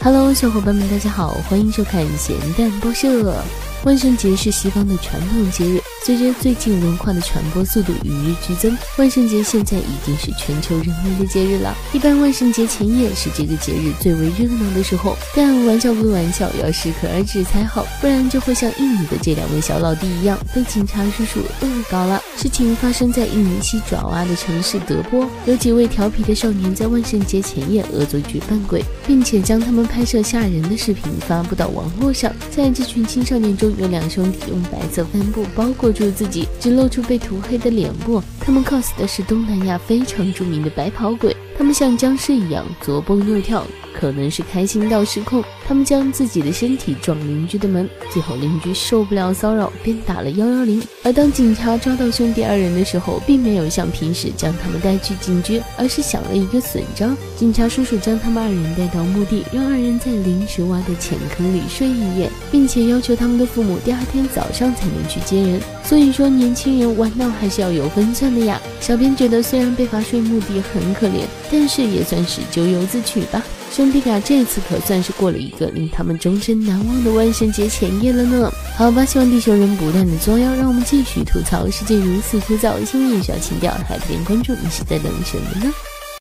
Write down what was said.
Hello，小伙伴们，大家好，欢迎收看咸蛋报社。万圣节是西方的传统节日，随着最近文化的传播速度与日俱增，万圣节现在已经是全球人民的节日了。一般万圣节前夜是这个节日最为热闹的时候，但玩笑归玩笑，要适可而止才好，不然就会像印尼的这两位小老弟一样被警察叔叔恶搞了。事情发生在印尼西爪哇的城市德波，有几位调皮的少年在万圣节前夜恶作剧扮鬼，并且将他们拍摄吓人的视频发布到网络上。在这群青少年中，有两兄弟用白色帆布包裹住自己，只露出被涂黑的脸部。他们 cos 的是东南亚非常著名的白袍鬼，他们像僵尸一样左蹦右跳。可能是开心到失控，他们将自己的身体撞邻居的门，最后邻居受不了骚扰，便打了幺幺零。而当警察抓到兄弟二人的时候，并没有像平时将他们带去警局，而是想了一个损招。警察叔叔将他们二人带到墓地，让二人在临时挖的浅坑里睡一夜，并且要求他们的父母第二天早上才能去接人。所以说，年轻人玩闹还是要有分寸的呀。小编觉得，虽然被罚税目的很可怜，但是也算是咎由自取吧。兄弟俩这次可算是过了一个令他们终身难忘的万圣节前夜了呢。好吧，希望地球人不断的作妖，让我们继续吐槽世界如此枯燥，心里也需要情调，还不点关注，你是在等什么呢？